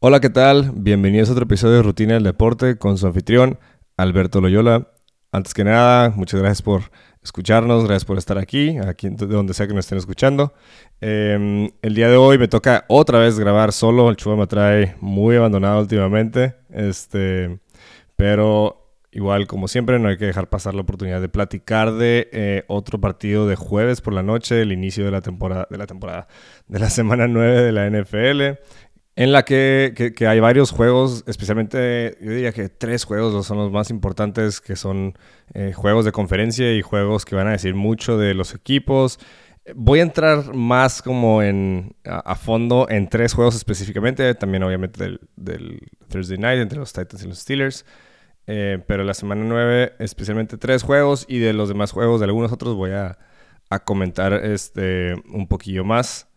Hola, ¿qué tal? Bienvenidos a otro episodio de Rutina del Deporte con su anfitrión, Alberto Loyola. Antes que nada, muchas gracias por escucharnos, gracias por estar aquí, aquí de donde sea que nos estén escuchando. Em, el día de hoy me toca otra vez grabar solo, el chulo me trae muy abandonado últimamente, este, pero igual como siempre no hay que dejar pasar la oportunidad de platicar de eh, otro partido de jueves por la noche, el inicio de la temporada, de la temporada, de la semana 9 de la NFL en la que, hay varios juegos, especialmente yo diría que tres juegos son los más importantes, que son eh, juegos de conferencia y juegos que van a decir mucho de los equipos. Voy a entrar más como en, a, fondo en tres juegos específicamente, también obviamente del, del, Thursday Night entre los Titans y los Steelers. Eh, pero la semana 9 especialmente tres juegos y de los demás juegos de algunos otros voy a, a comentar este, un poquillo más.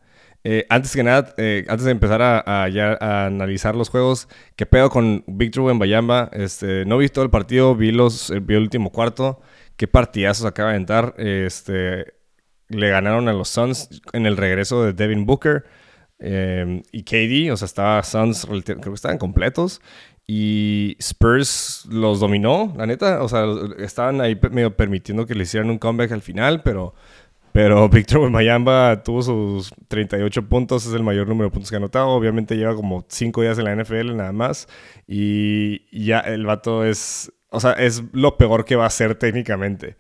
Eh, antes que nada, eh, antes de empezar a, analizar los juegos, ¿qué pedo con Victor Bayamba? Este, no vi todo el partido, vi, los, vi el último cuarto. ¿Qué partidazos acaba de entrar? Este, le ganaron a los Suns en el regreso de Devin Booker eh, y KD. O sea, estaba Suns, creo que estaban completos. Y Spurs los dominó, la neta. O sea, estaban ahí medio permitiendo que le hicieran un comeback al final, pero pero Víctor Mayamba tuvo sus 38 puntos, es el mayor número de puntos que ha anotado. Obviamente lleva como 5 días en la NFL nada más. Y ya el vato es, o sea, es lo peor que va a ser técnicamente.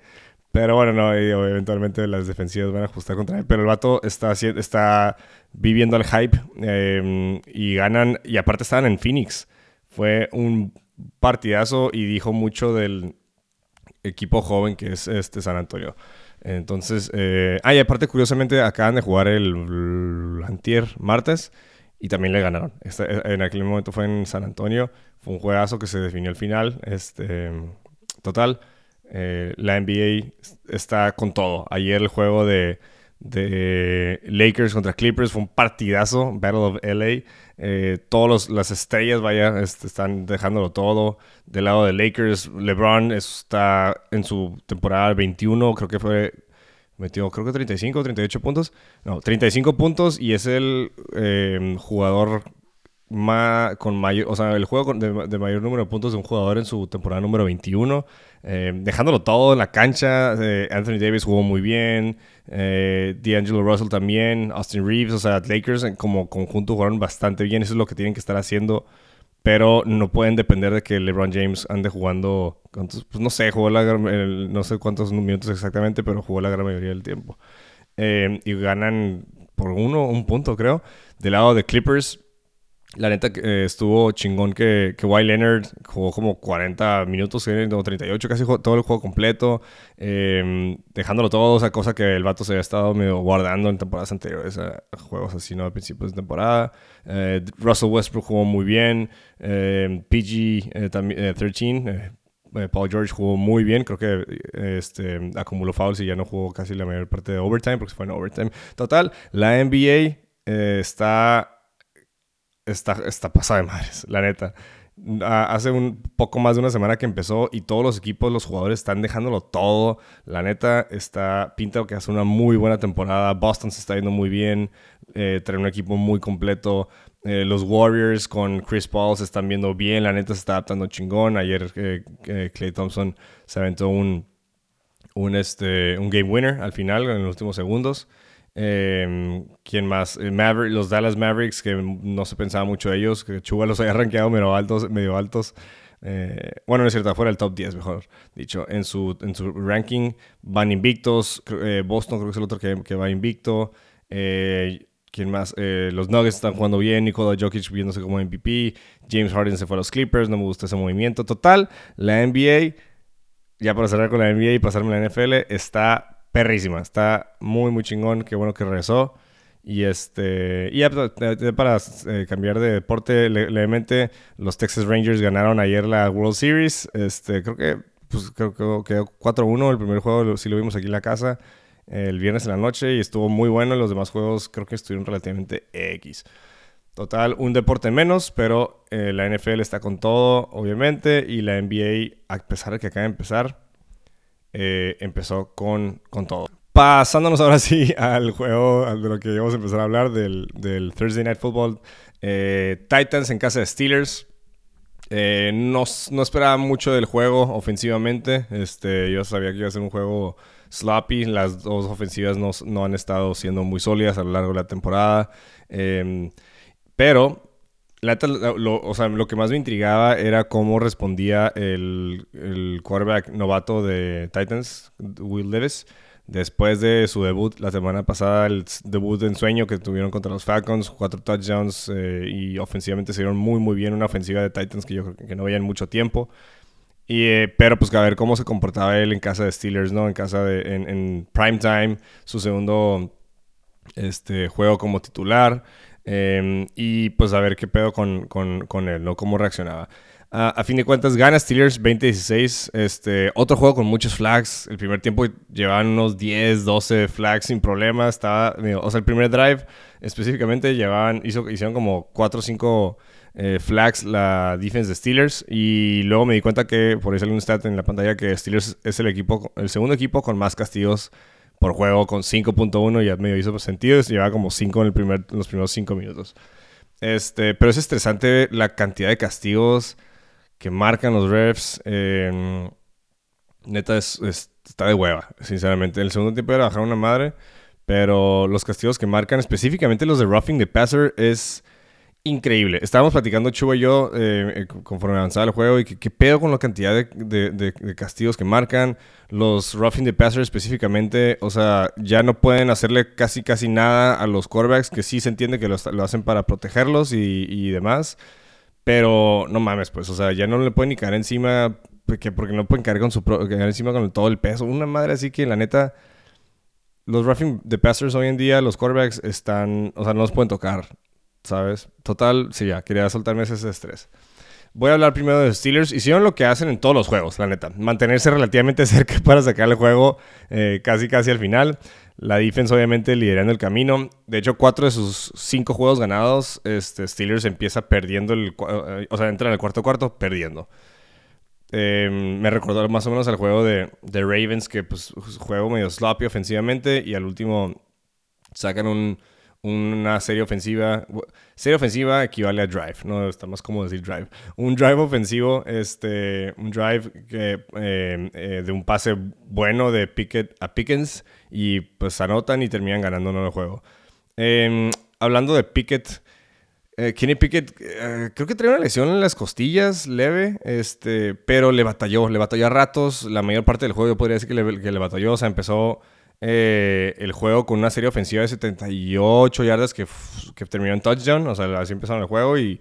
Pero bueno, no, eventualmente las defensivas van a ajustar contra él. Pero el vato está, está viviendo el hype em, y ganan. Y aparte estaban en Phoenix. Fue un partidazo y dijo mucho del equipo joven que es este San Antonio. Entonces, eh, ah, y aparte, curiosamente, acaban de jugar el, antier martes y también le ganaron. Este, en aquel momento fue en San Antonio. Fue un juegazo que se definió al final. Este, total, eh, la NBA está con todo. Ayer el juego de Lakers contra Clippers fue un partidazo, Battle of LA. Eh, todas las estrellas, vaya, este, están dejándolo todo. Del lado de Lakers, LeBron está en su temporada 21, creo que fue, metió creo que 35 o 38 puntos. No, 35 puntos y es el eh, jugador con mayor, o sea, el juego de, mayor número de puntos de un jugador en su temporada número 21, eh, dejándolo todo en la cancha. Eh, Anthony Davis jugó muy bien, eh, D'Angelo Russell también, Austin Reeves, o sea, Lakers como conjunto jugaron bastante bien, eso es lo que tienen que estar haciendo, pero no pueden depender de que LeBron James ande jugando, pues no sé, jugó la, no sé cuántos minutos exactamente, pero jugó la gran mayoría del tiempo. y ganan por uno, un punto creo. Del lado de Clippers, la neta eh, estuvo chingón que, que Leonard jugó como 40 minutos, 38, casi todo el juego completo, em, dejándolo todo, o sea, cosa que el vato se había estado medio guardando en temporadas anteriores a, juegos así, ¿no? A principios de temporada. Eh, Russell Westbrook jugó muy bien, PG también, 13, eh, Paul George jugó muy bien, creo que este, acumuló fouls y ya no jugó casi la mayor parte de overtime, porque fue en overtime. Total, la NBA está está, está pasada de madres, la neta. Hace un poco más de una semana que empezó y todos los equipos, los jugadores están dejándolo todo. La neta está pinta que hace una muy buena temporada. Boston se está yendo muy bien, eh, trae un equipo muy completo. Eh, los Warriors con Chris Paul se están viendo bien. La neta se está adaptando chingón. Ayer eh, Clay Thompson se aventó un, un, este, un game winner al final en los últimos segundos. Eh, ¿Quién más? Eh, los Dallas Mavericks, que no se pensaba mucho de ellos, que Chuba los había rankeado medio altos. Medio altos. Eh, bueno, no es cierto, fuera del top 10, mejor dicho. En su, en su ranking van invictos. Eh, Boston creo que es el otro que, que va invicto. ¿Quién más? los Nuggets están jugando bien. Nikola Jokic viéndose como MVP. James Harden se fue a los Clippers. No me gusta ese movimiento. Total, la NBA, ya para cerrar con la NBA y pasarme a la NFL, está perrísima. Está muy, muy chingón. Qué bueno que regresó. Y este y pues, para eh, cambiar de deporte levemente, los Texas Rangers ganaron ayer la World Series. Este, creo que pues, creo que quedó 4-1 el primer juego, sí lo vimos aquí en la casa el viernes en la noche y estuvo muy bueno. Los demás juegos creo que estuvieron relativamente X. Total, un deporte menos, pero eh, la NFL está con todo, obviamente, y la NBA, a pesar de que acaba de empezar, eh, empezó con, con todo. Pasándonos ahora sí al juego de lo que íbamos a empezar a hablar, del, del Thursday Night Football Eh, Titans en casa de Steelers. Eh, no, no, esperaba mucho del juego ofensivamente. Este, yo sabía que iba a ser un juego sloppy. Las dos ofensivas no, no han estado siendo muy sólidas a lo largo de la temporada. Em, pero lo, o sea, lo que más me intrigaba era cómo respondía el, el quarterback novato de Titans, Will Levis, después de su debut la semana pasada, el debut en sueño que tuvieron contra los Falcons, cuatro touchdowns eh, y ofensivamente se dieron muy muy bien una ofensiva de Titans que yo creo que no veían mucho tiempo. Y, eh, pero pues a ver cómo se comportaba él en casa de Steelers, ¿no? En casa de en, en prime time, su segundo este, juego como titular. Em, y pues a ver qué pedo con, con, con él, ¿no? Cómo reaccionaba. a fin de cuentas, gana Steelers 20-16. Este, otro juego con muchos flags. El primer tiempo llevaban unos 10, 12 flags sin problema. Estaba, o sea, el primer drive específicamente llevaban, hizo, hicieron como 4 o 5 eh, flags la defense de Steelers. Y luego me di cuenta que, por ahí salió un stat en la pantalla, que Steelers es el equipo, el segundo equipo con más castigos por juego con 5.1 ya medio hizo sentido. Llevaba como 5 en, primer, los primeros 5 minutos. Este, pero es estresante la cantidad de castigos que marcan los refs. Em, neta, es, está de hueva, sinceramente. El segundo tiempo era bajar una madre. Pero los castigos que marcan, específicamente los de roughing the passer, es increíble. Estábamos platicando Chuba y yo eh, eh, conforme avanzaba el juego y qué pedo con la cantidad de, castigos que marcan. Los roughing the passer específicamente, o sea, ya no pueden hacerle casi casi nada a los quarterbacks que sí se entiende que lo, hacen para protegerlos y, demás. Pero no mames, pues, o sea, ya no le pueden ni caer encima porque, porque no pueden caer, con su caer encima con todo el peso. Una madre así que la neta los roughing the passers hoy en día, los quarterbacks están, o sea, no los pueden tocar. ¿Sabes? Total, sí, ya, quería soltarme ese estrés. Voy a hablar primero de los Steelers. Hicieron lo que hacen en todos los juegos, la neta. Mantenerse relativamente cerca para sacar el juego eh, casi casi al final. La defense obviamente liderando el camino. De hecho, cuatro de sus cinco juegos ganados, este, Steelers empieza perdiendo el... Eh, o sea, entra en el cuarto cuarto perdiendo. Em, me recordó más o menos al juego de, de Ravens, que pues juego medio sloppy ofensivamente y al último sacan un una serie ofensiva. Serie ofensiva equivale a drive, no está más cómodo decir drive. Un drive ofensivo, este, un drive eh, eh, de un pase bueno de Pickett a Pickens y pues anotan y terminan ganando el juego. Em, hablando de Pickett, eh, Kenny Pickett creo que trae una lesión en las costillas leve, este, pero le batalló, le batalló a ratos. La mayor parte del juego yo podría decir que le, que le batalló, o sea, empezó eh, el juego con una serie ofensiva de 78 yardas que, que terminó en touchdown. O sea, así empezaron el juego y,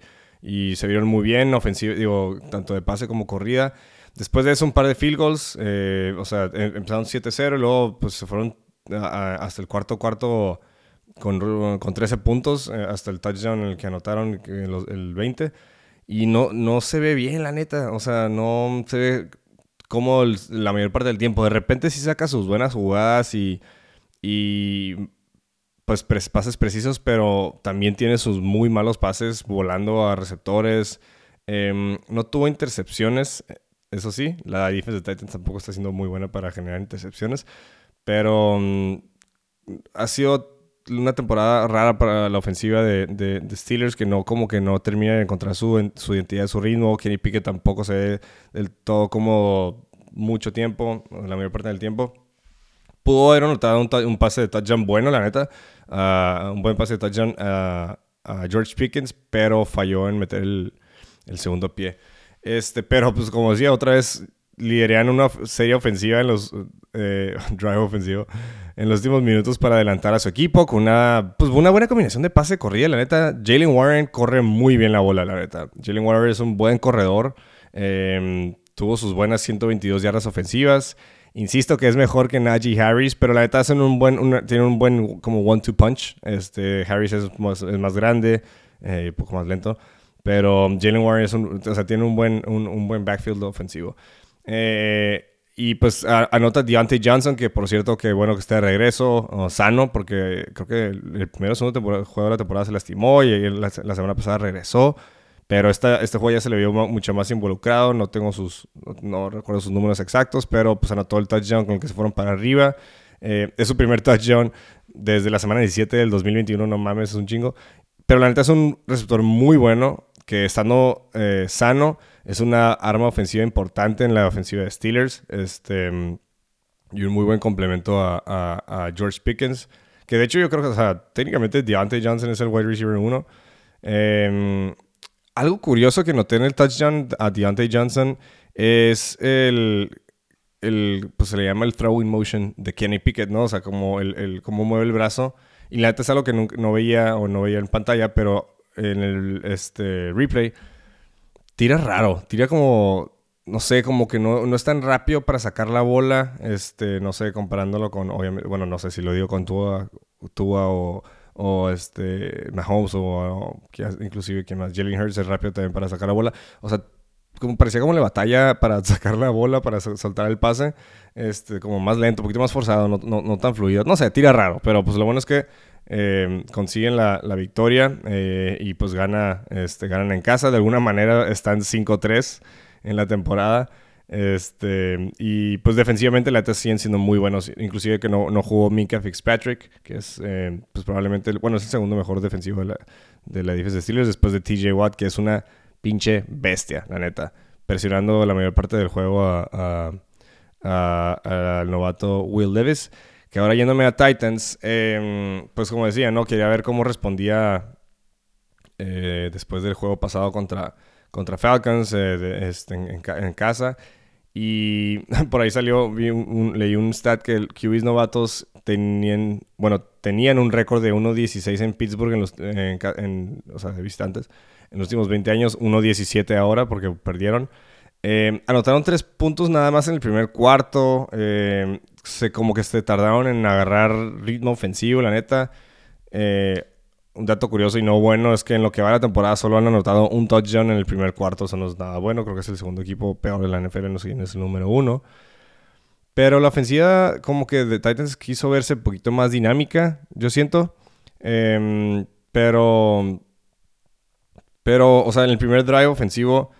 se vieron muy bien, ofensiva, digo, tanto de pase como corrida. Después de eso, un par de field goals. Eh, o sea, em, empezaron 7-0 y luego pues, se fueron hasta el cuarto cuarto con, con 13 puntos, eh, hasta el touchdown en el que anotaron el 20. Y no, no se ve bien, la neta. O sea, no se ve como la mayor parte del tiempo. De repente sí saca sus buenas jugadas y, y pues pases precisos, pero también tiene sus muy malos pases volando a receptores. Em, no tuvo intercepciones, eso sí. La defensa de Titans tampoco está siendo muy buena para generar intercepciones, pero mm, ha sido una temporada rara para la ofensiva de, de, Steelers que no como que no termina de encontrar su, su identidad, su ritmo. Kenny Pickett tampoco se ve del todo como mucho tiempo, la mayor parte del tiempo. Pudo haber anotado un, pase de touchdown bueno, la neta. Uh, un buen pase de touchdown a, George Pickens, pero falló en meter el, el, segundo pie. Este, pero pues como decía, otra vez liderean una serie ofensiva en los eh, drive ofensivo en los últimos minutos para adelantar a su equipo con una, pues, una buena combinación de pase corrida. La neta, Jalen Warren corre muy bien la bola, la neta. Jalen Warren es un buen corredor. Em, tuvo sus buenas 122 yardas ofensivas. Insisto que es mejor que Najee Harris, pero la neta hacen un buen, un buen como one-two punch. Este, Harris es más, es más grande, eh, un poco más lento. Pero Jalen Warren es un, o sea, tiene un buen, un, un buen backfield ofensivo. Eh, y pues anota Deontay Johnson, que por cierto, que bueno que esté de regreso, sano, porque creo que el primero o segundo juego de la temporada se lastimó y la, semana pasada regresó. Pero esta, este juego ya se le vio mucho más involucrado. No tengo sus, no, recuerdo sus números exactos, pero pues anotó el touchdown con el que se fueron para arriba. Eh, es su primer touchdown desde la semana 17 del 2021, no mames, es un chingo. pero la neta es un receptor muy bueno, que estando eh, sano, es una arma ofensiva importante en la ofensiva de Steelers. Este, y un muy buen complemento a, George Pickens. Que de hecho yo creo que, sea, técnicamente Deontay Johnson es el wide receiver 1. Em, algo curioso que noté en el touchdown a Deontay Johnson es el, el, pues se le llama el throwing motion de Kenny Pickett, ¿no? O sea, como el, el cómo mueve el brazo. Y la neta es algo que no, veía o no veía en pantalla, pero en el este, replay tira raro, tira como, no sé, como que no, no, es tan rápido para sacar la bola, este, no sé, comparándolo con, obviamente, bueno, no sé si lo digo con Tua, Tua o, este, Mahomes o, o inclusive quien más, Jalen Hurts es rápido también para sacar la bola, o sea, como parecía como la batalla para sacar la bola, para soltar el pase, este, como más lento, un poquito más forzado, no, no, tan fluido. No sé, tira raro, pero pues lo bueno es que eh, consiguen la, la victoria eh, y pues gana, este, ganan en casa. De alguna manera están 5-3 en la temporada. Este, y pues defensivamente la siguen siendo muy buenos. Inclusive que no, no jugó Mika Fitzpatrick, que es eh, pues probablemente, bueno, es el segundo mejor defensivo de la, de defensa de Steelers, después de TJ Watt, que es una pinche bestia, la neta. Presionando la mayor parte del juego al novato Will Levis. Que ahora yéndome a Titans, em, pues como decía, ¿no? Quería ver cómo respondía eh, después del juego pasado contra, contra Falcons eh, este, en, casa. Y por ahí salió, leí un stat que QBs novatos tenían, bueno, tenían un récord de 1.16 en Pittsburgh en los, o sea, de visitantes en los últimos 20 años, 1-17 ahora porque perdieron. Eh, anotaron tres puntos nada más en el primer cuarto. Eh, se, como que se tardaron en agarrar ritmo ofensivo, la neta. Eh, un dato curioso y no bueno es que en lo que va la temporada solo han anotado un touchdown en el primer cuarto. Eso no es nada bueno. Creo que es el segundo equipo peor de la NFL. No sé quién es el número uno. Pero la ofensiva, como que de Titans quiso verse un poquito más dinámica, yo siento. Em, pero pero, o sea, en el primer drive ofensivo,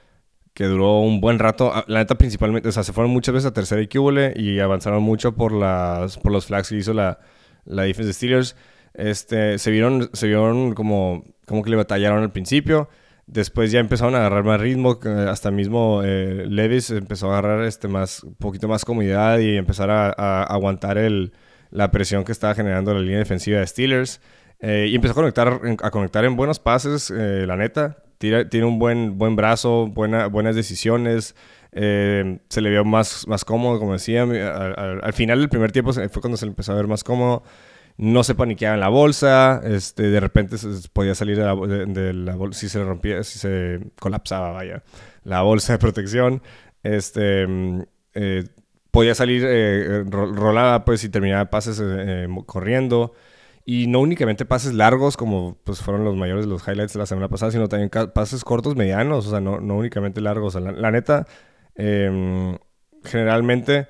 que duró un buen rato, ah, la neta principalmente, o sea, se fueron muchas veces a tercera y y avanzaron mucho por, las, por los flags que hizo la, la defense de Steelers. Este, se vieron, se vieron como, como que le batallaron al principio. Después ya empezaron a agarrar más ritmo, hasta mismo eh, Levis empezó a agarrar este más, un poquito más comodidad y empezar a, aguantar el, la presión que estaba generando la línea defensiva de Steelers. Eh, y empezó a conectar, a conectar en buenos pases, eh, la neta. Tiene un buen, buen brazo, buena, buenas decisiones. Eh, se le vio más, más cómodo, como decía. Al, final del primer tiempo fue cuando se le empezó a ver más cómodo. No se paniqueaba en la bolsa. Este, de repente se podía salir de la, bolsa si se rompía, si se colapsaba, vaya, la bolsa de protección. Este, mm, podía salir rolada, pues, y terminaba pases corriendo. Y no únicamente pases largos, como pues fueron los mayores de los highlights de la semana pasada, sino también pases cortos, medianos, o sea, no, no únicamente largos. la, neta, em, generalmente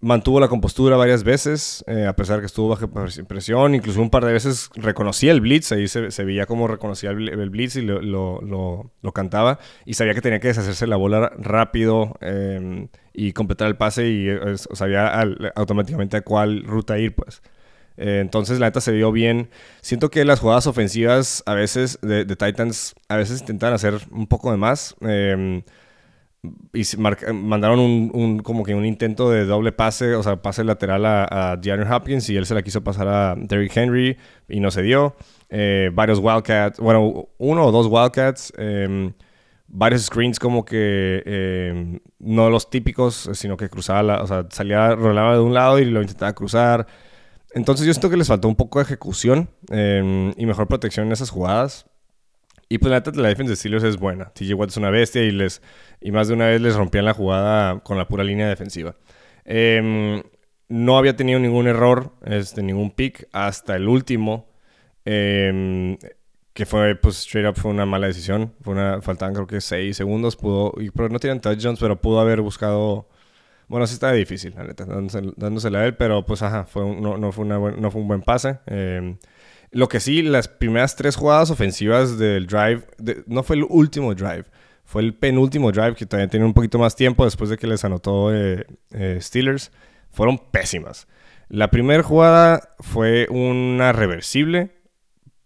mantuvo la compostura varias veces, eh, a pesar que estuvo bajo presión, incluso un par de veces reconocía el blitz, ahí se, veía como reconocía el, blitz y lo, lo, lo, cantaba, y sabía que tenía que deshacerse la bola rápido em, y completar el pase y eh, sabía automáticamente a cuál ruta ir, pues. Eh, entonces, la neta se vio bien. Siento que las jugadas ofensivas a veces de, Titans a veces intentan hacer un poco de más. Em, y mandaron un, como que un intento de doble pase, o sea, pase lateral a, a Hopkins y él se la quiso pasar a Derrick Henry y no se dio. Eh, varios Wildcats, bueno, uno o dos Wildcats, em, varios screens como que em, no los típicos, sino que cruzaba, o sea, salía, rolaba de un lado y lo intentaba cruzar. Entonces yo siento que les faltó un poco de ejecución em, y mejor protección en esas jugadas. Y pues la neta la defensa de Steelers es buena. TJ Watt es una bestia y, les, y más de una vez les rompían la jugada con la pura línea defensiva. Em, no había tenido ningún error, este, ningún pick hasta el último. Em, que fue, pues, straight up fue una mala decisión. Fue una, faltaban creo que 6 segundos. Pudo, y, no tienen touchdowns, pero pudo haber buscado bueno, sí está difícil, la neta, dándosela a él, pero pues ajá, fue no, fue una no fue un buen pase. Em, lo que sí, las primeras tres jugadas ofensivas del drive, no fue el último drive, fue el penúltimo drive que todavía tiene un poquito más tiempo después de que les anotó eh, eh, Steelers, fueron pésimas. La primera jugada fue una reversible,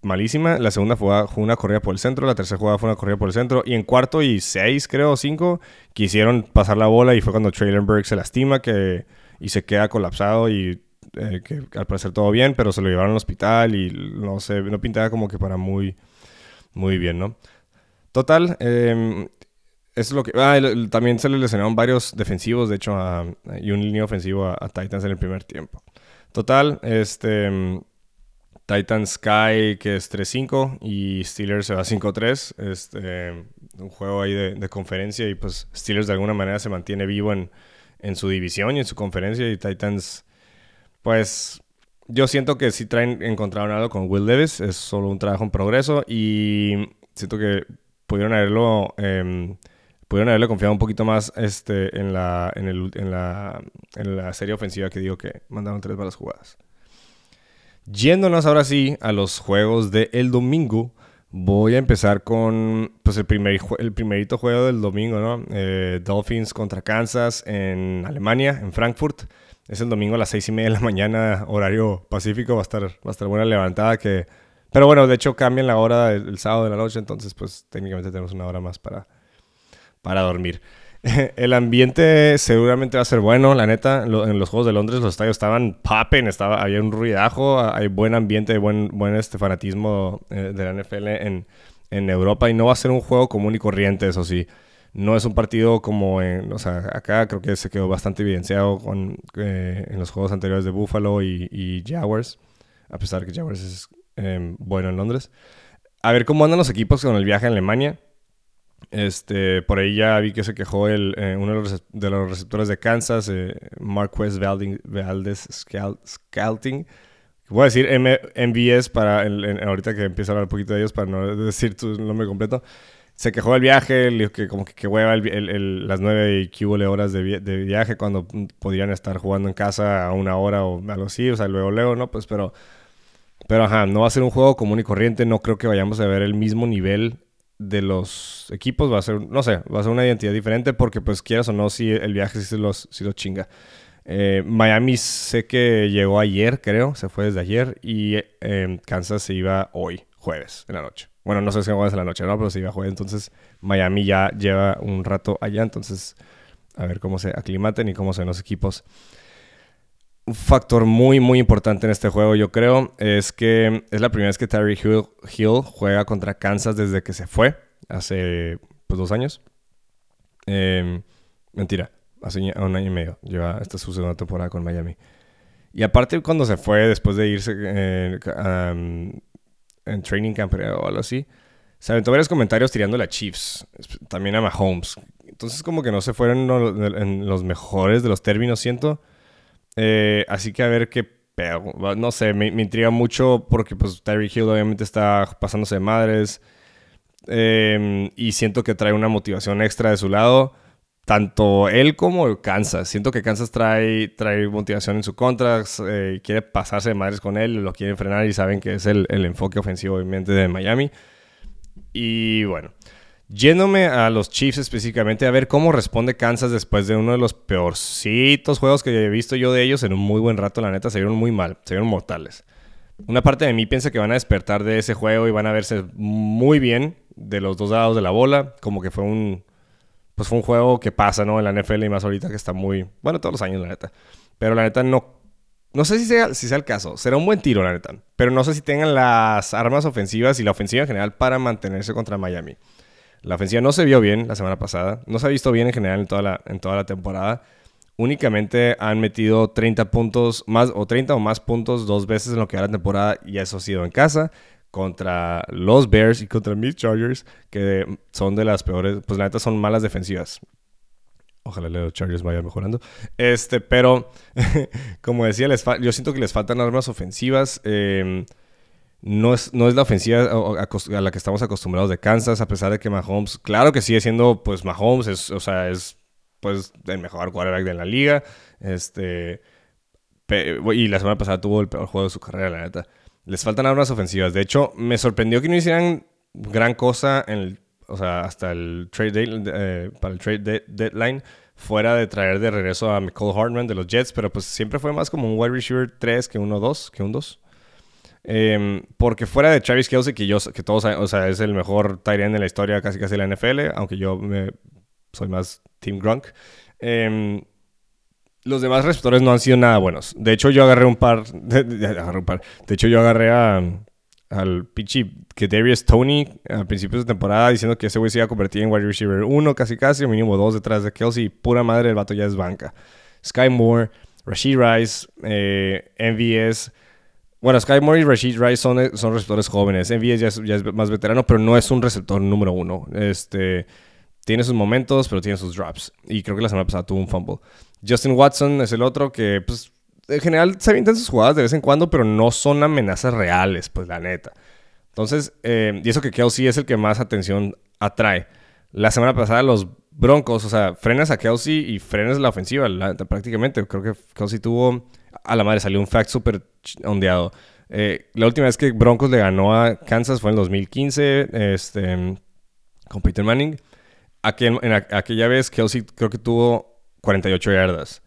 malísima. La segunda fue, fue, una corrida por el centro, la tercera jugada fue una corrida por el centro. Y en cuarto y seis, creo, cinco, quisieron pasar la bola y fue cuando Trailenberg se lastima que, y se queda colapsado y eh, al parecer todo bien, pero se lo llevaron al hospital y no sé, no pintaba como que para muy, muy bien, ¿no? Total, eh, es lo que... Ah, también se le lesionaron varios defensivos, de hecho, y un línea ofensivo a, Titans en el primer tiempo. Total, este... Titans Sky, que es 3-5, y Steelers se va 5-3. Este, un juego ahí de, conferencia, y pues Steelers de alguna manera se mantiene vivo en, en su división y en su conferencia, y Titans, pues yo siento que sí traen, encontraron algo con Will Davis, es solo un trabajo en progreso y siento que pudieron haberlo eh, pudieron haberle confiado un poquito más este, en, la, en, el, en, la, en la serie ofensiva que digo que mandaron tres balas jugadas. Yéndonos ahora sí a los juegos del el domingo, voy a empezar con pues, el, primer, el primerito juego del domingo, ¿no? Eh, Dolphins contra Kansas en Alemania, en Frankfurt. Es el domingo a las seis y media de la mañana, horario pacífico. Va a estar, va a estar buena levantada que... Pero bueno, de hecho cambian la hora el sábado de la noche, entonces pues técnicamente tenemos una hora más para, para dormir. El ambiente seguramente va a ser bueno, la neta. En los Juegos de Londres los estadios estaban popping, estaba, había un ruidajo, hay buen ambiente, buen, buen este fanatismo eh, de la NFL en, en Europa y no va a ser un juego común y corriente, eso sí. No es un partido como en, o sea, acá creo que se quedó bastante evidenciado con, eh, en los juegos anteriores de Buffalo y, Jaguars, a pesar que Jaguars es em, bueno en Londres. A ver cómo andan los equipos con el viaje a Alemania. Este, por ahí ya vi que se quejó el, eh, uno de los, receptores de Kansas, eh, Marquez Valdez Scouting. Voy a decir MVS para ahorita que empiezo a hablar un poquito de ellos para no decir tu nombre completo. Se quejó del viaje, que como que, hueva las nueve y que horas de, de, viaje cuando podrían estar jugando en casa a una hora o algo así, o sea, luego, luego, ¿no? Pues, pero, pero ajá, no va a ser un juego común y corriente, no creo que vayamos a ver el mismo nivel de los equipos va a ser, no sé, va a ser una identidad diferente porque pues quieras o no, si el viaje sí, los, sí lo chinga. Eh, Miami sé que llegó ayer, creo, se fue desde ayer y eh, Kansas se iba hoy, jueves, en la noche. Bueno, no sé si jueves en la noche, ¿no? Pero se iba jueves, entonces Miami ya lleva un rato allá, entonces a ver cómo se aclimaten y cómo ven los equipos factor muy, muy importante en este juego, yo creo, es que es la primera vez que Terry Hill, juega contra Kansas desde que se fue, hace pues, dos años. Em, mentira, hace un año y medio. Lleva, esta es su segunda temporada con Miami. Y aparte, cuando se fue, después de irse eh, en training camp o algo así, se aventó varios comentarios tirándole a Chiefs, también a Mahomes. Entonces, como que no se fueron en los mejores de los términos, siento. Eh, así que a ver qué pero No sé, me, intriga mucho porque pues Terry Hill obviamente está pasándose de madres. Em, y siento que trae una motivación extra de su lado. Tanto él como Kansas. Siento que Kansas trae, trae motivación en su contra. Eh, quiere pasarse de madres con él. Lo quieren frenar y saben que es el, el enfoque ofensivo obviamente de Miami. Y bueno. Yéndome a los Chiefs específicamente, a ver cómo responde Kansas después de uno de los peorcitos juegos que he visto yo de ellos en un muy buen rato, la neta, se vieron muy mal, se vieron mortales. Una parte de mí piensa que van a despertar de ese juego y van a verse muy bien de los dos lados de la bola, como que fue un pues fue un juego que pasa, ¿no? En la NFL y más ahorita que está muy, bueno, todos los años la neta. Pero la neta no no sé si sea, si sea el caso, será un buen tiro la neta, pero no sé si tengan las armas ofensivas y la ofensiva en general para mantenerse contra Miami. La ofensiva no se vio bien la semana pasada, no se ha visto bien en general en toda la, en toda la temporada. Únicamente han metido 30 puntos más o 30 o más puntos dos veces en lo que va la temporada y eso ha sido en casa contra los Bears y contra mis Chargers, que son de las peores, pues la neta son malas defensivas. Ojalá los Chargers vayan mejorando. Este, pero como decía, les yo siento que les faltan armas ofensivas. Eh, no es, no es la ofensiva a, la que estamos acostumbrados de Kansas, a pesar de que Mahomes, claro que sigue siendo, pues Mahomes, es, o sea, es pues el mejor quarterback de la liga. Este, y la semana pasada tuvo el peor juego de su carrera, la neta. Les faltan armas ofensivas. De hecho, me sorprendió que no hicieran gran cosa en o sea, hasta el trade eh, para el trade deadline, fuera de traer de regreso a Michael Hartman de los Jets, pero pues siempre fue más como un wide receiver 3 que uno 2, que un 2. Em, porque fuera de Travis Kelsey, que yo que todos o sea, es el mejor end de la historia casi casi de la NFL, aunque yo me, soy más Team Grunk. Em, los demás receptores no han sido nada buenos. De hecho, yo agarré un par. De, hecho, yo agarré al pichi que Darius Tony a principios de temporada diciendo que ese güey se iba a convertir en wide receiver 1 casi casi, mínimo 2 detrás de Kelsey. Pura madre, el vato ya es banca. Sky Moore, Rashid Rice, eh, MVS. Bueno, Sky Moore y Rashid Rice son, son receptores jóvenes. MVS ya ya es más veterano, pero no es un receptor número uno. Este tiene sus momentos, pero tiene sus drops. Y creo que la semana pasada tuvo un fumble. Justin Watson es el otro que, pues, en general se avientan sus jugadas de vez en cuando, pero no son amenazas reales, pues, la neta. Entonces, eh, y eso que Kelsey es el que más atención atrae. La semana pasada los Broncos, o sea, frenas a Kelsey y frenas la ofensiva prácticamente. Creo que Kelsey tuvo, a la madre, salió un fact súper ondeado. Eh, la última vez que Broncos le ganó a Kansas fue en 2015, este, con Peter Manning aquella vez Kelsey creo que tuvo 48 yardas.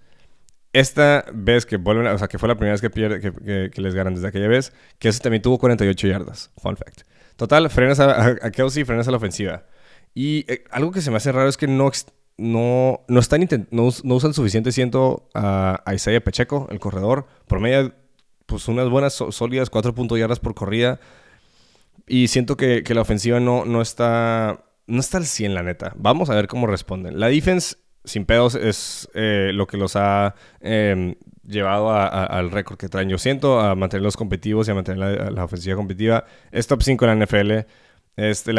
Esta vez que vuelven, o sea, que fue la primera vez que, pierde, que, les ganan desde aquella vez, Kelsey también tuvo 48 yardas. Fun fact. Total, frenas a, Kelsey, frenas a la ofensiva. Y eh, algo que se me hace raro es que no, no, no, están no, no usan suficiente ciento a, Isaiah Pacheco, el corredor. Por medio, pues unas buenas sólidas 4 yardas por corrida. Y siento que, que la ofensiva no, no está no está al 100, la neta. Vamos a ver cómo responden. La defense, sin pedos, es eh, lo que los ha em, llevado al récord que traen. Yo siento a mantenerlos competitivos y a mantener la, ofensiva competitiva. Es top 5 en la NFL. Este,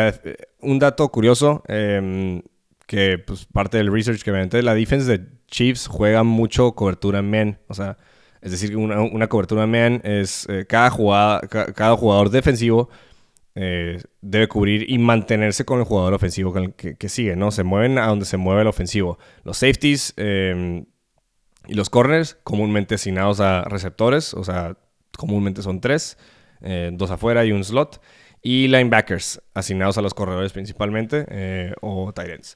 un dato curioso, em, que pues, parte del research que me aventé, la defense de Chiefs juega mucho cobertura men. O sea, es decir, una, una cobertura men es eh, cada, jugada, cada jugador defensivo eh, debe cubrir y mantenerse con el jugador ofensivo que, sigue, ¿no? Se mueven a donde se mueve el ofensivo. Los safeties em, y los corners, comúnmente asignados a receptores, o sea, comúnmente son tres, eh, dos afuera y un slot. Y linebackers, asignados a los corredores principalmente, eh, o tight ends.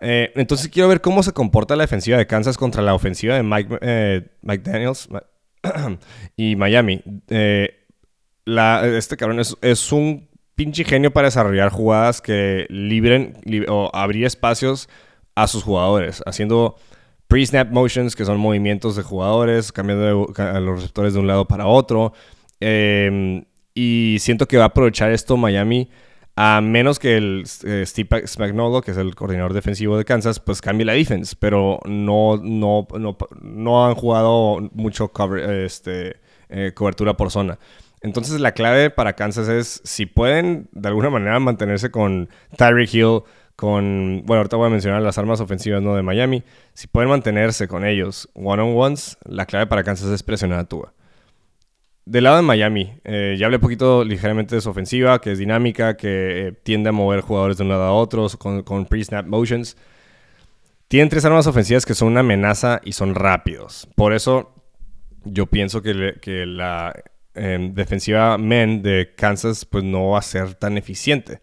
entonces quiero ver cómo se comporta la defensiva de Kansas contra la ofensiva de Mike, Mike Daniels y Miami. este cabrón es un pinche genio para desarrollar jugadas que libren o abrir espacios a sus jugadores, haciendo pre-snap motions, que son movimientos de jugadores, cambiando a los receptores de un lado para otro. Em, y siento que va a aprovechar esto Miami, a menos que el eh, Steve Spagnuolo, que es el coordinador defensivo de Kansas, pues cambie la defense, pero no, no, no, han jugado mucho cover, este, eh, cobertura por zona. Entonces la clave para Kansas es si pueden de alguna manera mantenerse con Tyreek Hill, con, bueno, ahorita voy a mencionar las armas ofensivas ¿no? de Miami, si pueden mantenerse con ellos one-on-ones, la clave para Kansas es presionar a Tua. Del lado de Miami, eh, ya hablé un poquito ligeramente de su ofensiva, que es dinámica, que eh, tiende a mover jugadores de un lado a otro con, pre-snap motions. Tienen tres armas ofensivas que son una amenaza y son rápidos. Por eso yo pienso que, la defensiva men de Kansas pues no va a ser tan eficiente.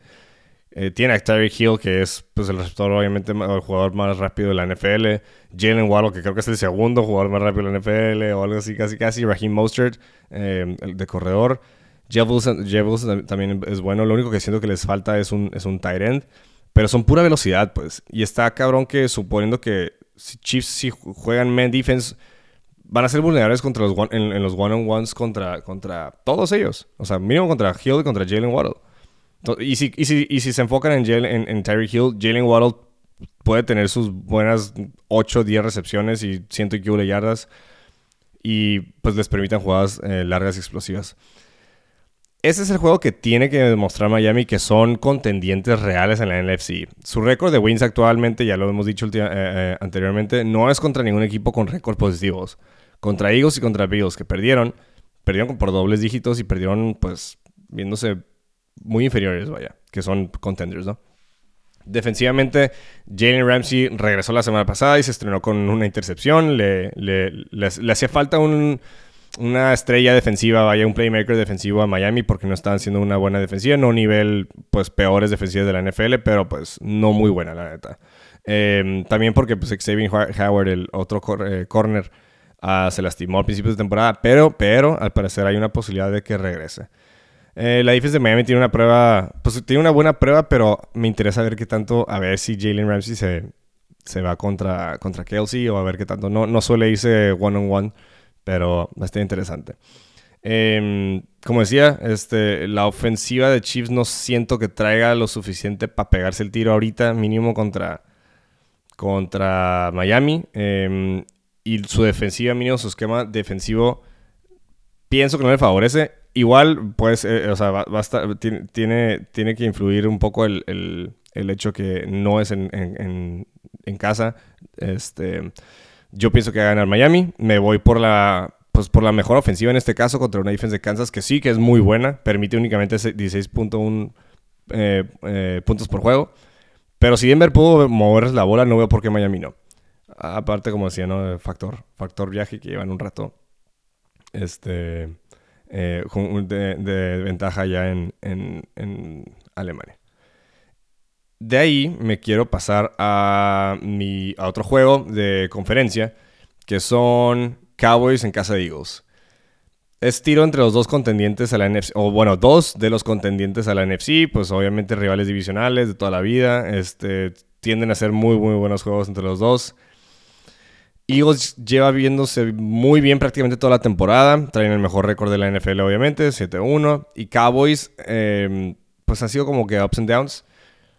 Eh, tiene a Tyreek Hill, que es pues, el receptor, obviamente, el jugador más rápido de la NFL. Jalen Waddle, que creo que es el segundo jugador más rápido de la NFL, o algo así, casi, casi. Raheem Mostert, em, el de corredor. Jeff Wilson, también es bueno. Lo único que siento que les falta es un, es un tight end. Pero son pura velocidad, pues. Y está cabrón que, suponiendo que si Chiefs si juegan men defense van a ser vulnerables contra los en, los one-on-ones contra, contra todos ellos. O sea, mínimo contra Hill y contra Jalen Waddle. Y si, y si, y si se enfocan en, en, en Terry Hill, Jalen Waddle puede tener sus buenas 8 o 10 recepciones y 100 y yardas y pues les permitan jugadas eh, largas y explosivas. Ese es el juego que tiene que demostrar Miami que son contendientes reales en la NFC. Su récord de wins actualmente, ya lo hemos dicho eh, eh, anteriormente, no es contra ningún equipo con récords positivos contra Eagles y contra Bills, que perdieron. Perdieron por dobles dígitos y perdieron, pues, viéndose muy inferiores, vaya, que son contenders, ¿no? Defensivamente, Jalen Ramsey regresó la semana pasada y se estrenó con una intercepción. Le, le, hacía falta una estrella defensiva, vaya, un playmaker defensivo a Miami porque no estaban haciendo una buena defensiva, no nivel, pues, peores defensivas de la NFL, pero pues no muy buena, la neta. Em, también porque, pues, Xavier Howard, el otro eh, corner, Ah, se lastimó al principio de temporada, pero, pero al parecer hay una posibilidad de que regrese. Eh, la defensa de Miami tiene una prueba, pues tiene una buena prueba, pero me interesa ver qué tanto, a ver si Jalen Ramsey se, se va contra, contra Kelsey o a ver qué tanto. No, no suele irse one on one, pero está interesante. Em, como decía, este, la ofensiva de Chiefs no siento que traiga lo suficiente para pegarse el tiro ahorita, mínimo contra, contra Miami. Em, y su defensiva, mínimo su esquema defensivo, pienso que no le favorece. Igual, pues, o sea, tiene, tiene que influir un poco el, el, hecho que no es en, en, en, casa. Este, yo pienso que va a ganar Miami. Me voy por la, pues, por la mejor ofensiva en este caso contra una defensa de Kansas que sí que es muy buena. Permite únicamente 16.1 eh, eh, puntos por juego. Pero si Denver pudo mover la bola, no veo por qué Miami no. Aparte, como decía, ¿no? Factor, factor viaje que llevan un rato. Este. Eh, de, ventaja ya en, Alemania. De ahí me quiero pasar a, mi, a otro juego de conferencia, que son Cowboys en casa de Eagles. Es tiro entre los dos contendientes a la NFC, o bueno, dos de los contendientes a la NFC, pues obviamente rivales divisionales de toda la vida, este, tienden a ser muy, muy buenos juegos entre los dos. Eagles lleva viéndose muy bien prácticamente toda la temporada. Traen el mejor récord de la NFL, obviamente, 7-1. Y Cowboys, em, pues han sido como que ups and downs.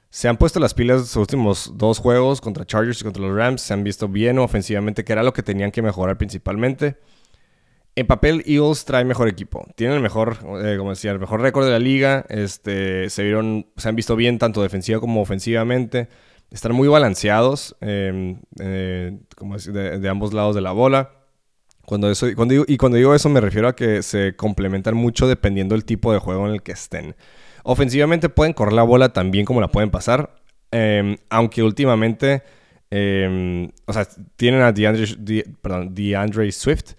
Se han puesto las pilas los últimos dos juegos contra Chargers y contra los Rams. Se han visto bien ofensivamente, que era lo que tenían que mejorar principalmente. En papel, Eagles trae mejor equipo. Tienen el mejor, eh, como decía, el mejor récord de la liga. Este, se, vieron, se han visto bien tanto defensiva como ofensivamente están muy balanceados em, eh, como de, ambos lados de la bola. Cuando eso, y cuando digo eso me refiero a que se complementan mucho dependiendo del tipo de juego en el que estén. Ofensivamente pueden correr la bola tan bien como la pueden pasar, em, aunque últimamente, em, o sea, tienen a DeAndre, Swift,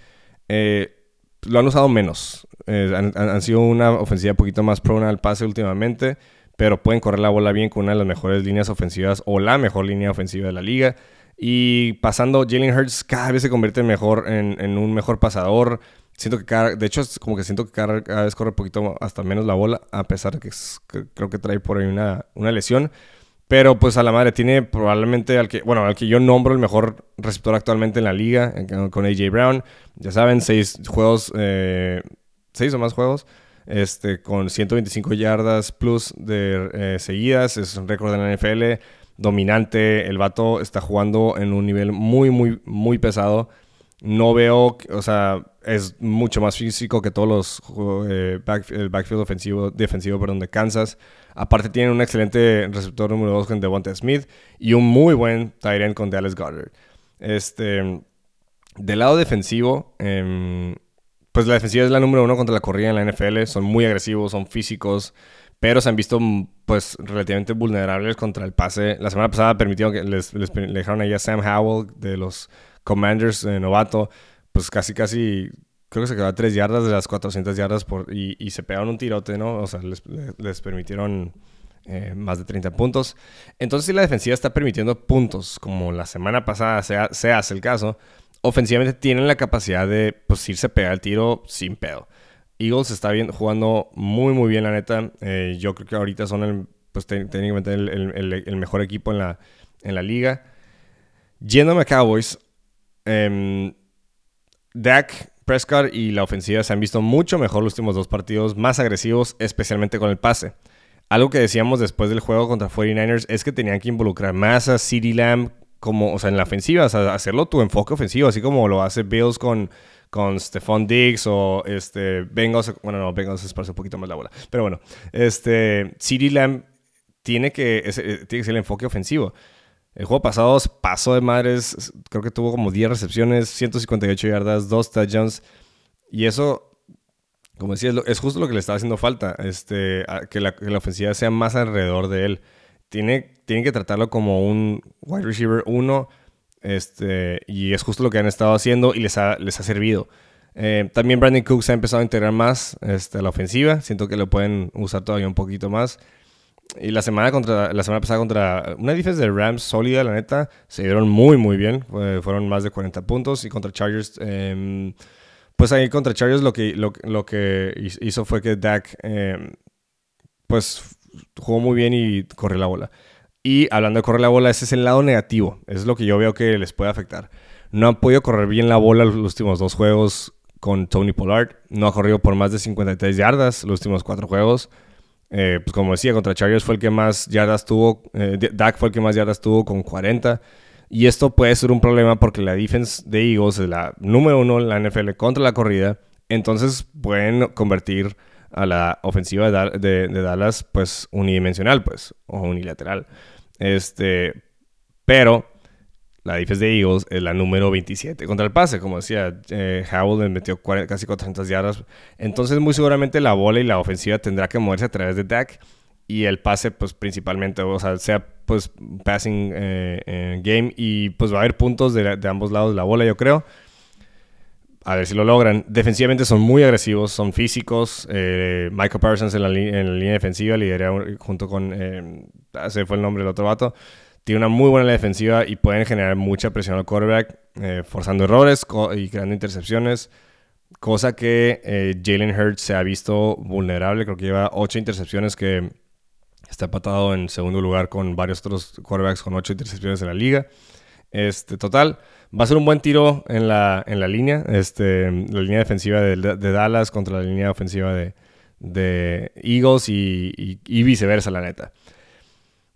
eh, lo han usado menos. Eh, han, han, sido una ofensiva un poquito más prona al pase últimamente pero pueden correr la bola bien con una de las mejores líneas ofensivas o la mejor línea ofensiva de la liga. Y pasando, Jalen Hurts cada vez se convierte mejor en, un mejor pasador. Siento que cada, de hecho, como que siento que cada, vez corre un poquito hasta menos la bola, a pesar de que, creo que trae por ahí una, una, lesión. Pero pues a la madre tiene probablemente al que, bueno, al que yo nombro el mejor receptor actualmente en la liga, con AJ Brown. Ya saben, seis juegos, eh, seis o más juegos este, con 125 yardas plus de eh, seguidas. Es un récord de la NFL. Dominante. El vato está jugando en un nivel muy, muy, muy pesado. No veo, o sea, es mucho más físico que todos los eh, el backfield ofensivo, defensivo perdón, de Kansas. Aparte tiene un excelente receptor número 2 con Devonta Smith y un muy buen tight end con Dallas Goddard. Este, del lado defensivo, eh, pues la defensiva es la número uno contra la corrida en la NFL. Son muy agresivos, son físicos, pero se han visto pues relativamente vulnerables contra el pase. La semana pasada permitieron que les, dejaron ahí a Sam Howell de los Commanders de novato, pues casi casi creo que se quedó a 3 yardas de las 400 yardas por, y, se pegaron un tirote, ¿no? O sea, les, permitieron eh, más de 30 puntos. Entonces, si la defensiva está permitiendo puntos, como la semana pasada se hace el caso, ofensivamente tienen la capacidad de pues, irse a pegar el tiro sin pedo. Eagles está bien, jugando muy, muy bien, la neta. Eh, yo creo que ahorita son pues, técnicamente el, mejor equipo en la, en la liga. Yéndome a Cowboys, eh, Dak Prescott y la ofensiva se han visto mucho mejor los últimos dos partidos, más agresivos, especialmente con el pase. Algo que decíamos después del juego contra 49ers es que tenían que involucrar más a CeeDee Lamb como, o sea, en la ofensiva, hacerlo tu enfoque ofensivo, así como lo hace Bills con, con Stephon Diggs o este Bengals, bueno, no, Bengals es para un poquito más la bola, pero bueno, este CeeDee Lamb tiene que, eh, tiene que ser el enfoque ofensivo. El juego pasado pasó de madres, creo que tuvo como 10 recepciones, 158 yardas, 2 touchdowns, y eso, como decía, es, justo lo que le estaba haciendo falta, este, que, la, que la ofensiva sea más alrededor de él tiene, tienen que tratarlo como un wide receiver 1. Este, y es justo lo que han estado haciendo y les ha, les ha servido. Eh, también Brandon Cooks ha empezado a integrar más este, a la ofensiva. Siento que lo pueden usar todavía un poquito más. y la semana, contra, la semana pasada contra una defensa de Rams sólida, la neta, se dieron muy, muy bien. fueron más de 40 puntos. Y contra Chargers, em, pues ahí contra Chargers lo que, lo, que hizo fue que Dak, em, pues jugó muy bien y corrió la bola. Y hablando de correr la bola, ese es el lado negativo. es lo que yo veo que les puede afectar. No han podido correr bien la bola los últimos dos juegos con Tony Pollard. No ha corrido por más de 53 yardas los últimos cuatro juegos. Eh, pues como decía, contra Chargers fue el que más yardas tuvo. Eh, Dak fue el que más yardas tuvo con 40. Y esto puede ser un problema porque la defense de Eagles es la número uno en la NFL contra la corrida. Entonces pueden convertir a la ofensiva de, Dallas pues unidimensional pues o unilateral. Este, pero la defensa de Eagles es la número 27 contra el pase, como decía, eh, Howell metió casi 400 yardas. Entonces, muy seguramente la bola y la ofensiva tendrá que moverse a través de Dak y el pase, pues principalmente, o sea, sea pues passing eh, game y pues va a haber puntos de, de, ambos lados de la bola, yo creo. A ver si lo logran. Defensivamente son muy agresivos, son físicos. Eh, Michael Parsons en la, línea defensiva lidera junto con, eh, ese fue el nombre del otro vato tiene una muy buena defensiva y pueden generar mucha presión al quarterback, eh, forzando errores y creando intercepciones. Cosa que eh, Jalen Hurts se ha visto vulnerable. Creo que lleva ocho intercepciones que está empatado en segundo lugar con varios otros quarterbacks con ocho intercepciones en la liga. Este, total, va a ser un buen tiro en la, en la línea. Este, la línea defensiva de, Dallas contra la línea ofensiva de, Eagles y viceversa, la neta.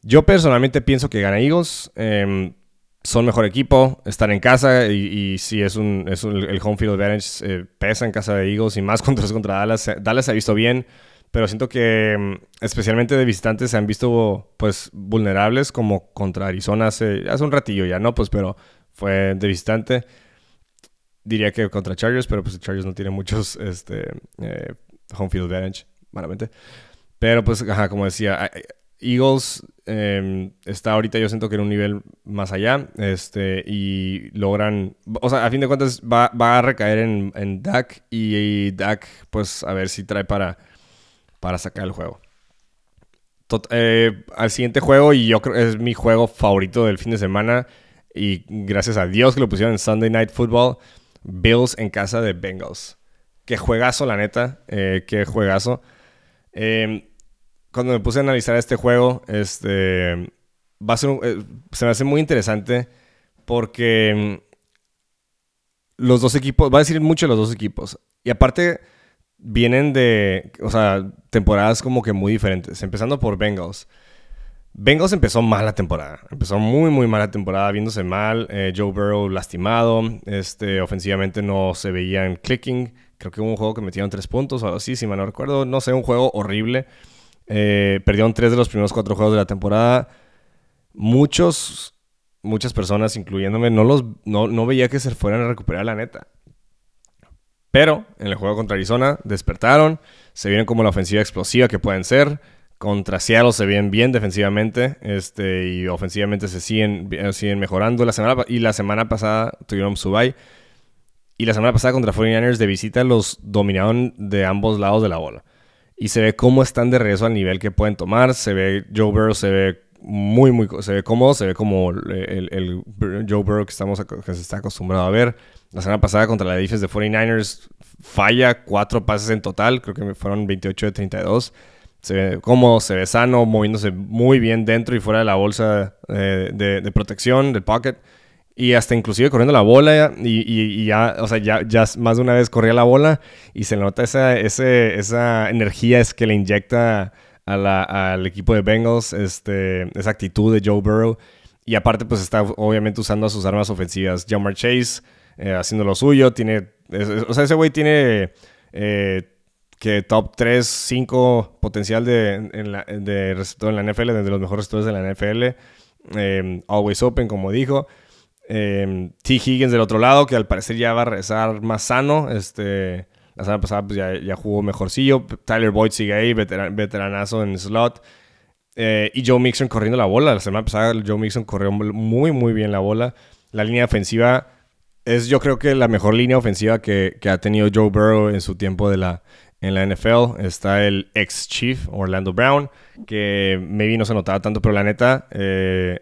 Yo personalmente pienso que gana Eagles. Em, son mejor equipo, están en casa y, si es un, es el home field advantage eh, pesa en casa de Eagles y más contra, contra Dallas. Dallas se ha visto bien, pero siento que em, especialmente de visitantes se han visto pues vulnerables como contra Arizona hace, hace un ratillo ya, ¿no? Pues pero fue de visitante. Diría que contra Chargers, pero pues Chargers no tiene muchos este, eh, home field advantage, malamente. Pero pues, ajá, como decía, Eagles em, está ahorita yo siento que en un nivel más allá este, y logran, o sea, a fin de cuentas va, a recaer en, en Dak y, Dak pues a ver si trae para, para sacar el juego. Eh, al siguiente juego y yo creo que es mi juego favorito del fin de semana y gracias a Dios que lo pusieron en Sunday Night Football, Bills en casa de Bengals. Qué juegazo la neta, eh, qué juegazo. Eh, cuando me puse a analizar este juego, este, va a ser eh, se me hace muy interesante porque mm, los dos equipos, va a decir mucho de los dos equipos. Y aparte, vienen de, o sea, temporadas como que muy diferentes. Empezando por Bengals. Bengals empezó mal la temporada. Empezó muy, muy mal la temporada, viéndose mal. Eh, Joe Burrow lastimado. Este, ofensivamente no se veían clicking. Creo que hubo un juego que metieron tres puntos o algo así, si mal no recuerdo. No sé, un juego horrible. Eh, perdieron tres de los primeros cuatro juegos de la temporada. Muchos, muchas personas, incluyéndome, no, los, no, veía que se fueran a recuperar la neta. Pero en el juego contra Arizona despertaron, se vieron como la ofensiva explosiva que pueden ser. Contra Seattle se ven bien defensivamente este, y ofensivamente se siguen, siguen mejorando. La semana, y la semana pasada tuvieron su. Y la semana pasada contra 49ers de visita los dominaron de ambos lados de la bola y se ve cómo están de regreso al nivel que pueden tomar. Se ve Joe Burrow, se ve muy, muy, se ve cómodo, se ve como el, Joe Burrow que, estamos, que se está acostumbrado a ver. La semana pasada contra la defensa de 49ers falla cuatro pases en total, creo que fueron 28 de 32. Se ve cómodo, se ve sano, moviéndose muy bien dentro y fuera de la bolsa eh, de, de protección, del pocket. Y hasta inclusive corriendo la bola y, ya, o sea, ya, ya, más de una vez corría la bola y se nota esa, esa energía es que le inyecta al equipo de Bengals, este, esa actitud de Joe Burrow. Y aparte, pues está obviamente usando sus armas ofensivas. Jamar Chase eh, haciendo lo suyo. Tiene, o sea, ese güey tiene eh, que top 3, 5 potencial de, la, de receptor en la NFL, de los mejores receptores de la NFL. Eh, always open, como dijo. Em, T. Higgins del otro lado, que al parecer ya va a regresar más sano. Este, la semana pasada pues ya, ya jugó mejorcillo. Tyler Boyd sigue ahí, veteranazo en slot. Eh, y Joe Mixon corriendo la bola. La semana pasada Joe Mixon corrió muy, muy bien la bola. La línea ofensiva es yo creo que la mejor línea ofensiva que, que ha tenido Joe Burrow en su tiempo de la en la NFL. Está el ex Chief, Orlando Brown, que maybe no se notaba tanto, pero la neta, eh,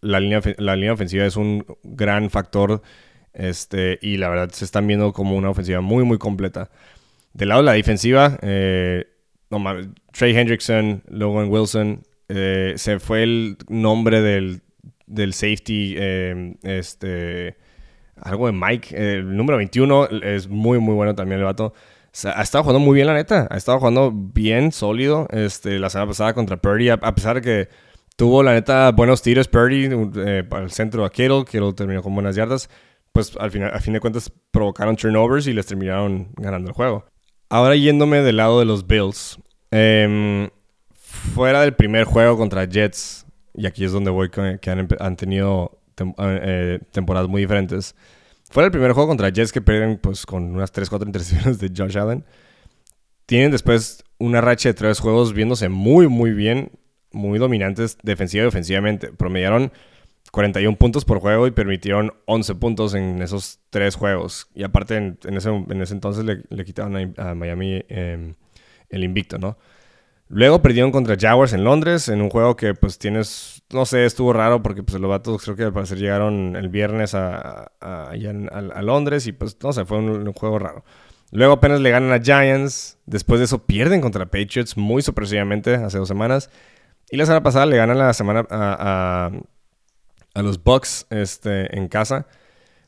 la, línea, la línea ofensiva es un gran factor. Este, y la verdad se están viendo como una ofensiva muy, muy completa. Del lado de la defensiva, eh, Trey Hendrickson, Logan Wilson, eh, se fue el nombre del, del safety, este, algo de Mike, el número 21, es muy, muy bueno también el vato ha estado jugando muy bien, la neta. Ha estado jugando bien, sólido. Este, la semana pasada contra Purdy, a, pesar de que tuvo, la neta, buenos tiros Purdy eh, el centro a Kittle. Kittle terminó con buenas yardas. Pues al final, a fin de cuentas provocaron turnovers y les terminaron ganando el juego. Ahora yéndome del lado de los Bills. Em, fuera del primer juego contra Jets, y aquí es donde voy, que han, tenido eh, temporadas muy diferentes. Fue el primer juego contra Jets que pierden pues, con unas 3-4 intercepciones de Josh Allen. Tienen después una racha de tres juegos viéndose muy, muy bien, muy dominantes defensiva y ofensivamente. Promediaron 41 puntos por juego y permitieron 11 puntos en esos tres juegos. Y aparte, en, ese, en ese, entonces le, le quitaron a, Miami em, el invicto, ¿no? Luego perdieron contra Jaguars en Londres, en un juego que pues tienes, no sé, estuvo raro porque pues los vatos creo que al parecer llegaron el viernes a, a, a, Londres y pues no sé, fue un, juego raro. Luego apenas le ganan a Giants, después de eso pierden contra Patriots muy sorpresivamente hace dos semanas. Y la semana pasada le ganan la semana a, a los Bucks este, en casa.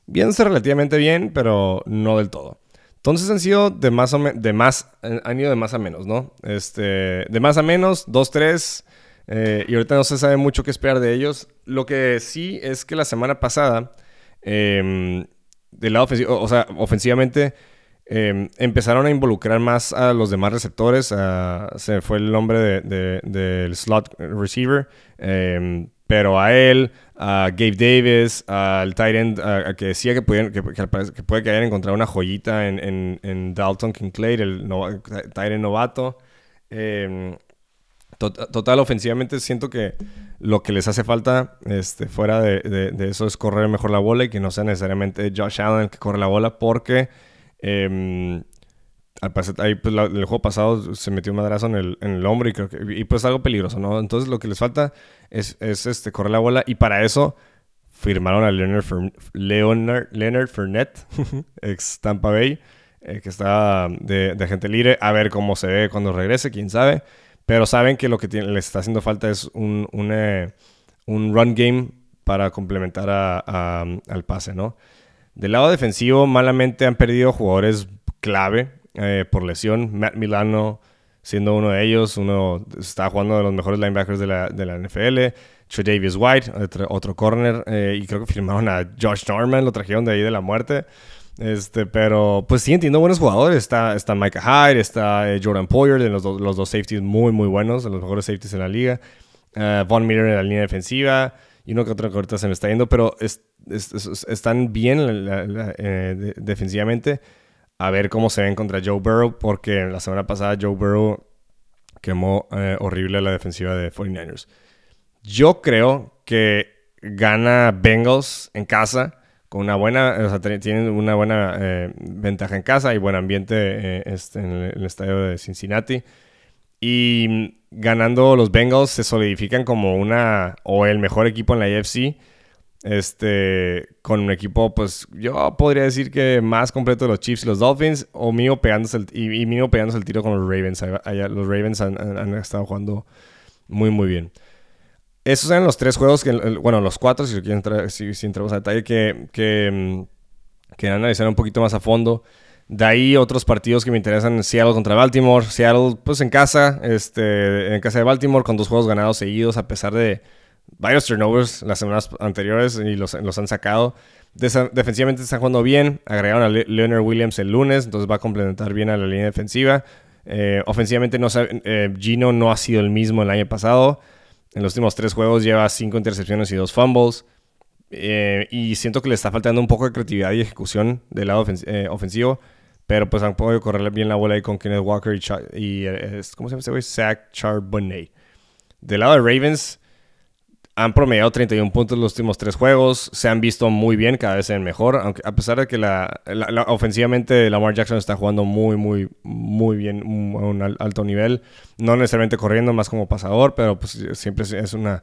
Viéndose relativamente bien, pero no del todo. Entonces han sido de más, de más han ido de más a menos, ¿no? Este, de más a menos, 2-3, eh, y ahorita no se sabe mucho qué esperar de ellos. Lo que sí es que la semana pasada, em, del lado o sea, ofensivamente, em, empezaron a involucrar más a los demás receptores. se fue el nombre del slot receiver. Em, pero a él, a Gabe Davis, al end, a, que decía que, que, puede que hayan encontrado una joyita en, en, Dalton Kincaid, el tight end novato. Em, total, ofensivamente siento que lo que les hace falta este, fuera de, eso es correr mejor la bola y que no sea necesariamente Josh Allen el que corre la bola porque... Eh, ahí pues el juego pasado se metió un madrazo en el, en el hombro y creo que y pues algo peligroso, ¿no? Entonces lo que les falta es, es este, correr la bola y para eso firmaron a Leonard, Leonard, Leonard Fournette, ex Tampa Bay, eh, que está de, de, agente libre, a ver cómo se ve cuando regrese, quién sabe, pero saben que lo que les está haciendo falta es un, un, eh, un run game para complementar a, al pase, ¿no? Del lado defensivo, malamente han perdido jugadores clave eh, por lesión. Matt Milano siendo uno de ellos. Uno está jugando de los mejores linebackers de la, de la NFL. Davis White, otro, corner. Eh, y creo que firmaron a Josh Norman, lo trajeron de ahí de la muerte. Este, pero pues siguen teniendo buenos jugadores. Está, está Micah Hyde, está eh, Jordan Poyer, de los, los dos safeties muy, muy buenos, de los mejores safeties en la liga. Von Miller en la línea defensiva. Y uno que otro que ahorita se me está yendo, pero están bien defensivamente a ver cómo se ven contra Joe Burrow, porque la semana pasada Joe Burrow quemó eh, horrible la defensiva de 49ers. Yo creo que gana Bengals en casa con una buena, o sea, tienen una buena eh, ventaja en casa y buen ambiente eh, este, en, el, estadio de Cincinnati. Y ganando los Bengals se solidifican como una o el mejor equipo en la AFC este, con un equipo, pues yo podría decir que más completo de los Chiefs y los Dolphins, o mío pegándose el, y, mío pegándose el tiro con los Ravens. los Ravens han, estado jugando muy, muy bien. Esos eran los tres juegos, que, bueno, los cuatro, si, entrar, si, si, entramos a detalle, que, que, mm, que analizar un poquito más a fondo. De ahí otros partidos que me interesan, Seattle contra Baltimore. Seattle, pues en casa, este, en casa de Baltimore, con dos juegos ganados seguidos, a pesar de varios turnovers las semanas anteriores y los, los han sacado. defensivamente están jugando bien. Agregaron a Leonard Williams el lunes, entonces va a complementar bien a la línea defensiva. Eh, ofensivamente, no, eh, Gino no ha sido el mismo el año pasado. En los últimos tres juegos lleva cinco intercepciones y dos fumbles. Eh, y siento que le está faltando un poco de creatividad y ejecución del lado ofensivo. Pero pues han podido correr bien la bola ahí con Kenneth Walker y, ¿cómo se llama este güey? Zach Charbonnet. Del lado de Ravens, han promediado 31 puntos los últimos tres juegos, se han visto muy bien, cada vez ven mejor, aunque a pesar de que la, ofensivamente Lamar Jackson está jugando muy, muy, muy bien a un alto nivel, no necesariamente corriendo, más como pasador, pero pues siempre es una,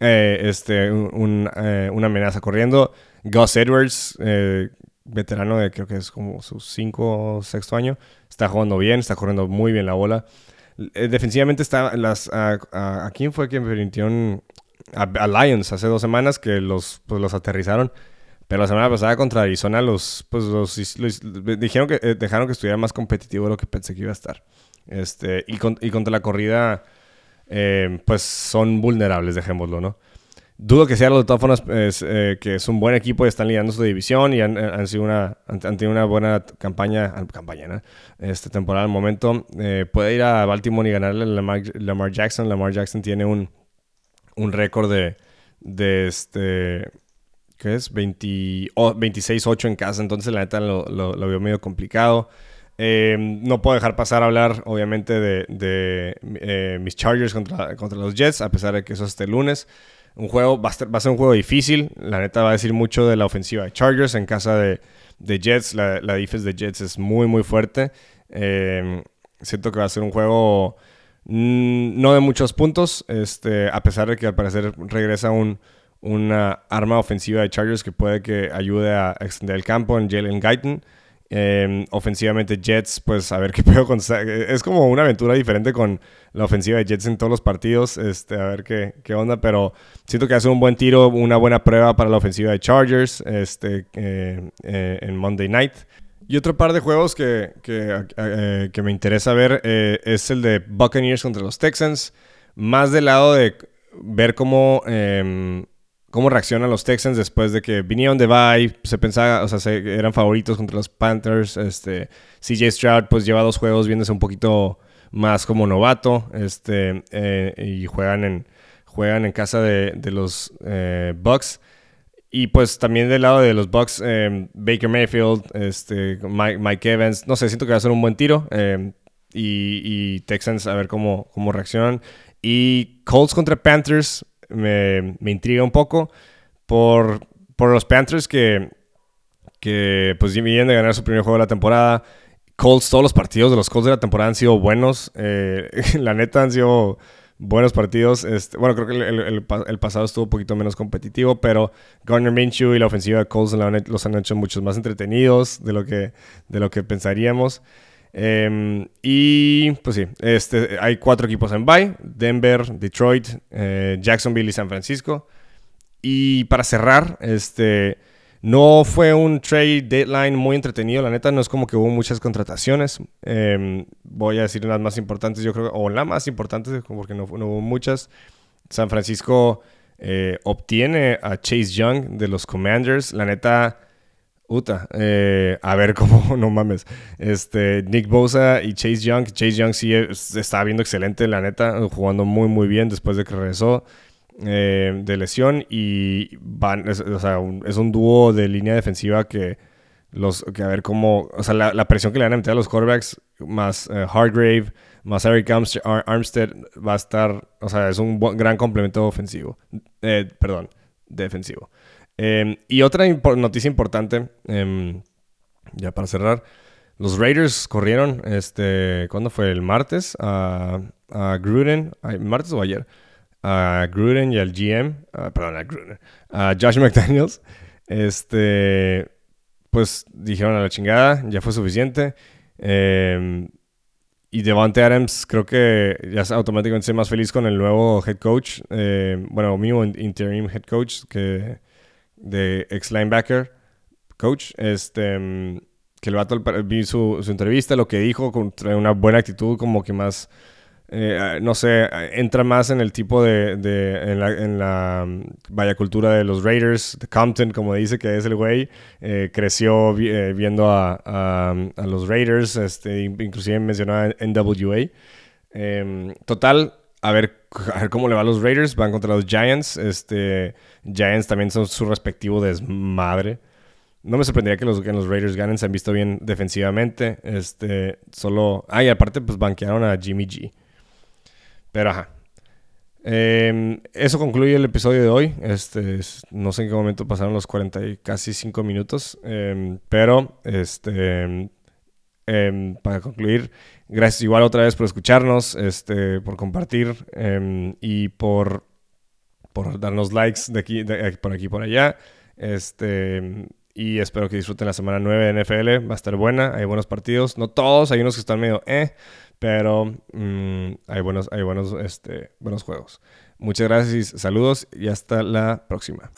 eh, este, eh, una amenaza corriendo. Gus Edwards, eh, veterano de creo que es como su cinco o sexto año, está jugando bien, está corriendo muy bien la bola. defensivamente está las a, a, quién fue quien permitieron a, Lions hace dos semanas que los, pues, los aterrizaron. Pero la semana pasada contra Arizona los, pues, los, dijeron que eh, dejaron que estuviera más competitivo de lo que pensé que iba a estar. Este, y, contra la corrida, eh, pues son vulnerables, dejémoslo, ¿no? Dudo que sea los de todas formas, eh, que es un buen equipo y están liderando su división y han, sido una, han, tenido una buena campaña, campaña ¿no? este, temporada al momento. puede ir a Baltimore y ganarle a Lamar Jackson. Lamar Jackson tiene un, un récord de, de este, ¿qué es? 26-8 en casa, entonces la neta lo, lo, veo medio complicado. Em, no puedo dejar pasar a hablar, obviamente, de, de eh, mis Chargers contra, contra los Jets, a pesar de que eso es este lunes. Un juego, va a, ser, va a ser un juego difícil. La neta va a decir mucho de la ofensiva de Chargers en casa de, de Jets. La, la defense de Jets es muy, muy fuerte. Em, siento que va a ser un juego no de muchos puntos, este, a pesar de que al parecer regresa un, una arma ofensiva de Chargers que puede que ayude a extender el campo en Jalen Guyton. Em, ofensivamente Jets, pues a ver qué puedo Es como una aventura diferente con la ofensiva de Jets en todos los partidos, este, a ver qué, qué onda, pero siento que hace un buen tiro, una buena prueba para la ofensiva de Chargers este, eh, eh, en Monday Night. Y otro par de juegos que, que, eh, me interesa ver eh, es el de Buccaneers contra los Texans. Más del lado de ver cómo, em, cómo reaccionan los Texans después de que vinieron de bye. Se pensaba, o sea, eran favoritos contra los Panthers. Este, CJ Stroud pues lleva dos juegos viéndose un poquito más como novato. Este, eh, y juegan en, juegan en casa de, de los Bucks. Y pues también del lado de los Bucks, em, Baker Mayfield, este, Mike, Evans, no sé, siento que va a ser un buen tiro. Em, y, Texans a ver cómo, cómo reaccionan. Y Colts contra Panthers me, intriga un poco por, por los Panthers que, que pues vienen de ganar su primer juego de la temporada. Colts, todos los partidos de los Colts de la temporada han sido buenos. Eh, la neta han sido buenos partidos. Este, bueno, creo que el, pasado estuvo un poquito menos competitivo, pero Garner Minshew y la ofensiva de Colts los han hecho muchos más entretenidos de lo que, de lo que pensaríamos. Em, y pues sí, este, hay cuatro equipos en bye: Denver, Detroit, eh, Jacksonville y San Francisco. Y para cerrar, este no fue un trade deadline muy entretenido, la neta, no es como que hubo muchas contrataciones. Em, voy a decir las más importantes, yo creo, o la más importante, porque no, hubo muchas. San Francisco eh, obtiene a Chase Young de los Commanders, la neta. Eh, a ver cómo, no mames. Este, Nick Bosa y Chase Young. Chase Young sí estaba viendo excelente, la neta, jugando muy, muy bien después de que regresó. Eh, de lesión y van, es, o sea, un, es un dúo de línea defensiva que los que a ver cómo, o sea, la, presión que le van a meter a los quarterbacks más eh, Hardgrave, más Eric Armstead va a estar, o sea, es un gran complemento ofensivo, eh, perdón, defensivo. Em, y otra noticia importante, em, ya para cerrar, los Raiders corrieron, este, ¿cuándo fue? El martes a, a Gruden, ¿martes o ayer? A Gruden y al GM, perdón, a Gruden, a Josh McDaniels, este, pues dijeron a la chingada, ya fue suficiente. Em, y Devante Adams creo que ya automáticamente se más feliz con el nuevo head coach, em, bueno, mismo interim head coach que de ex linebacker coach, este, em, que el vato vi su, su entrevista, lo que dijo, con una buena actitud, como que más eh, no sé, entra más en el tipo de, en la, mm, vaya cultura de los Raiders, de Compton, como dice que es el güey, eh, creció eh, viendo a, los Raiders, este, inclusive mencionó a NWA. Em, total, a ver, a ver cómo le va a los Raiders, van contra los Giants, este, Giants también son su respectivo desmadre. No me sorprendería que los, que los Raiders ganen, se han visto bien defensivamente, este, solo, ay, aparte pues banquearon a Jimmy G. Pero ajá. Em, eso concluye el episodio de hoy. Este, no sé en qué momento pasaron los 40 y casi 5 minutos. Em, pero, este, em, para concluir, gracias igual otra vez por escucharnos, este, por compartir y por, por darnos likes de aquí, de, por aquí por allá. Este, y espero que disfruten la semana 9 de NFL. Va a estar buena, hay buenos partidos. No todos, hay unos que están medio eh, pero mm, hay buenos, hay buenos, este, buenos juegos. Muchas gracias, saludos y hasta la próxima.